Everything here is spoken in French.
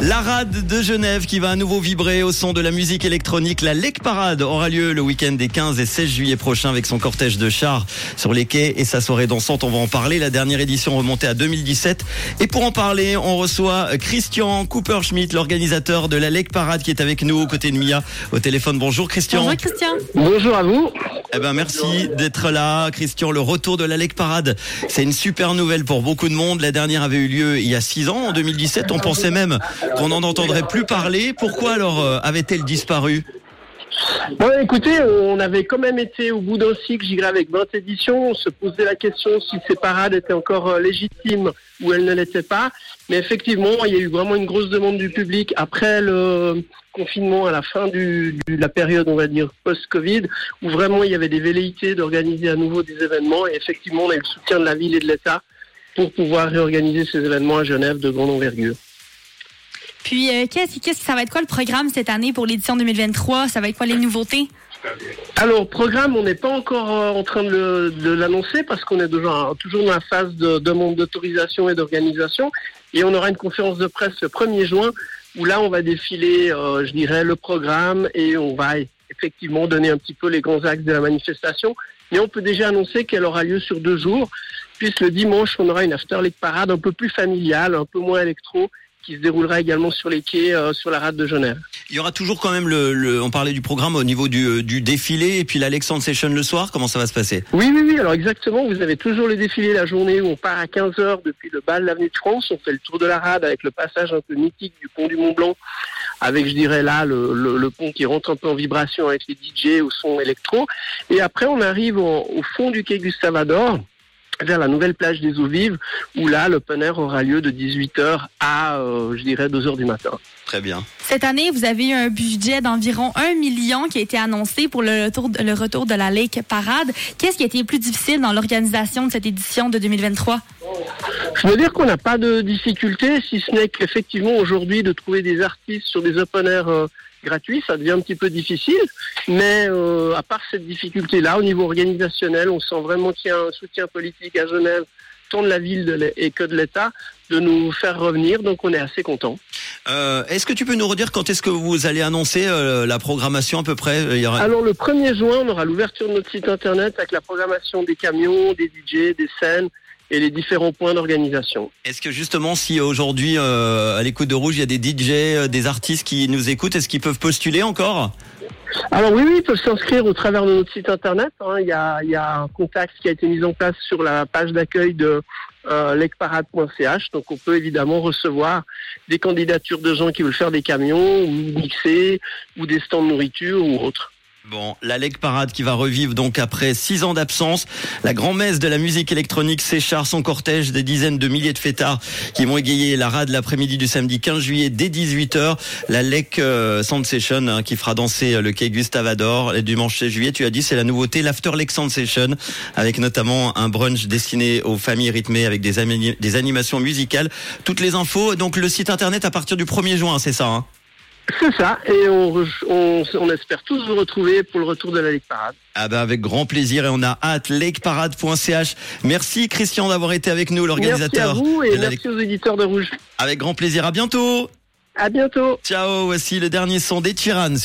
La rade de Genève qui va à nouveau vibrer au son de la musique électronique. La Lake Parade aura lieu le week-end des 15 et 16 juillet prochains avec son cortège de chars sur les quais et sa soirée dansante. On va en parler. La dernière édition remontée à 2017. Et pour en parler, on reçoit Christian Cooper-Schmidt, l'organisateur de la Lake Parade qui est avec nous aux côtés de Mia au téléphone. Bonjour Christian. Bonjour Christian. Bonjour à vous. Eh ben merci d'être là, Christian. Le retour de la Lake Parade, c'est une super nouvelle pour beaucoup de monde. La dernière avait eu lieu il y a six ans, en 2017. On pensait même qu'on n'en entendrait plus parler. Pourquoi alors euh, avait-elle disparu Bon, écoutez, on avait quand même été au bout d'un cycle, j'irais avec 20 éditions. On se posait la question si ces parades étaient encore euh, légitimes ou elles ne l'étaient pas. Mais effectivement, il y a eu vraiment une grosse demande du public après le confinement, à la fin de la période, on va dire, post-Covid, où vraiment il y avait des velléités d'organiser à nouveau des événements. Et effectivement, on a eu le soutien de la ville et de l'État pour pouvoir réorganiser ces événements à Genève de grande envergure. Puis, euh, qu'est-ce qu'est-ce que ça va être quoi le programme cette année pour l'édition 2023? Ça va être quoi les nouveautés? Alors, programme, on n'est pas encore euh, en train de, l'annoncer parce qu'on est toujours dans la phase de demande d'autorisation et d'organisation. Et on aura une conférence de presse le 1er juin où là, on va défiler, euh, je dirais, le programme et on va effectivement donner un petit peu les grands axes de la manifestation. Mais on peut déjà annoncer qu'elle aura lieu sur deux jours, puisque le dimanche, on aura une After League parade un peu plus familiale, un peu moins électro, qui se déroulera également sur les quais, euh, sur la rade de Genève. Il y aura toujours quand même le, le- on parlait du programme au niveau du, euh, du défilé et puis l'Alexandre Session le soir. Comment ça va se passer? Oui, oui, oui. Alors exactement, vous avez toujours le défilé la journée où on part à 15 heures depuis le bal de l'avenue de France. On fait le tour de la rade avec le passage un peu mythique du pont du Mont Blanc, avec, je dirais là, le, le- le pont qui rentre un peu en vibration avec les DJ au son électro. Et après, on arrive en- au fond du quai Gustave Vers la nouvelle plage des eaux vives, où là, l'open air aura lieu de 18h à, euh, je dirais, 2h du matin. Très bien. Cette année, vous avez eu un budget d'environ 1 million qui a été annoncé pour le retour, de- le retour de la Lake Parade. Qu'est-ce qui a été le plus difficile dans l'organisation de cette édition de 2023? Je veux dire qu'on n'a pas de difficulté, si ce n'est qu'effectivement aujourd'hui de trouver des artistes sur des open air euh, gratuits, ça devient un petit peu difficile. Mais euh, à part cette difficulté-là, au niveau organisationnel, on sent vraiment qu'il y a un soutien politique à Genève, tant de la ville de et que de l'État, de nous faire revenir. Donc on est assez content. Euh, est-ce que tu peux nous redire quand est-ce que vous allez annoncer euh, la programmation à peu près Il y aura- Alors le 1er juin, on aura l'ouverture de notre site internet avec la programmation des camions, des DJ, des scènes et les différents points d'organisation. Est-ce que justement, si aujourd'hui euh, à l'écoute de Rouge, il y a des DJ, euh, des artistes qui nous écoutent, est-ce qu'ils peuvent postuler encore? Alors oui, oui, ils peuvent s'inscrire au travers de notre site internet. hein. Il, y a, il y a un contact qui a été mis en place sur la page d'accueil de euh, lecparade.ch. Donc on peut évidemment recevoir des candidatures de gens qui veulent faire des camions ou mixer ou des stands de nourriture ou autres. Bon, la Leg Parade qui va revivre donc après six ans d'absence. La grand-messe de la musique électronique s'écharpe son cortège des dizaines de milliers de fêtards qui vont égayer la rade l'après-midi du samedi 15 juillet dès 18h. La Lec euh, Session hein, qui fera danser euh, le quai Gustave Ador. Et dimanche 16 juillet, tu as dit, c'est la nouveauté, l'After Lec Sound Session avec notamment un brunch destiné aux familles rythmées avec des animations musicales. Toutes les infos, donc le site internet à partir du 1er juin, c'est ça hein? C'est ça, et on, on, on espère tous vous retrouver pour le retour de la Ligue Parade. Ah ben avec grand plaisir et on a hâte lakeparade.ch. Merci Christian d'avoir été avec nous, Merci à l'organisateur. vous et merci aux éditeurs de Rouge. Avec grand plaisir. À bientôt. À bientôt. Ciao. Voici le dernier son des Tyrannes